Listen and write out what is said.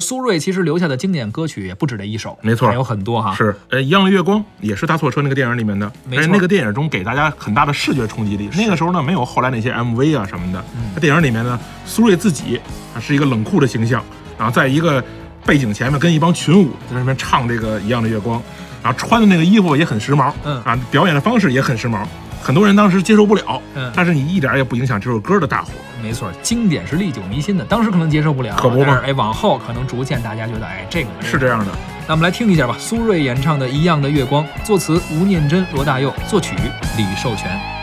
苏芮其实留下的经典歌曲也不止这一首，没错还有很多哈。是，呃，一样的月光也是搭错车那个电影里面的，没错但是那个电影中给大家很大的视觉冲击力。那个时候呢，没有后来那些 MV 啊什么的。嗯电影里面呢，苏芮自己啊是一个冷酷的形象，然后在一个背景前面跟一帮群舞在那边唱这个一样的月光，然后穿的那个衣服也很时髦，嗯啊，表演的方式也很时髦，很多人当时接受不了，嗯但是你一点也不影响这首歌的大火。没错，经典是历久弥新的，当时可能接受不了，可不嘛哎，往后可能逐渐大家觉得哎，这个是这样的。那我们来听一下吧，苏芮演唱的《一样的月光》，作词吴念真、罗大佑，作曲李寿全。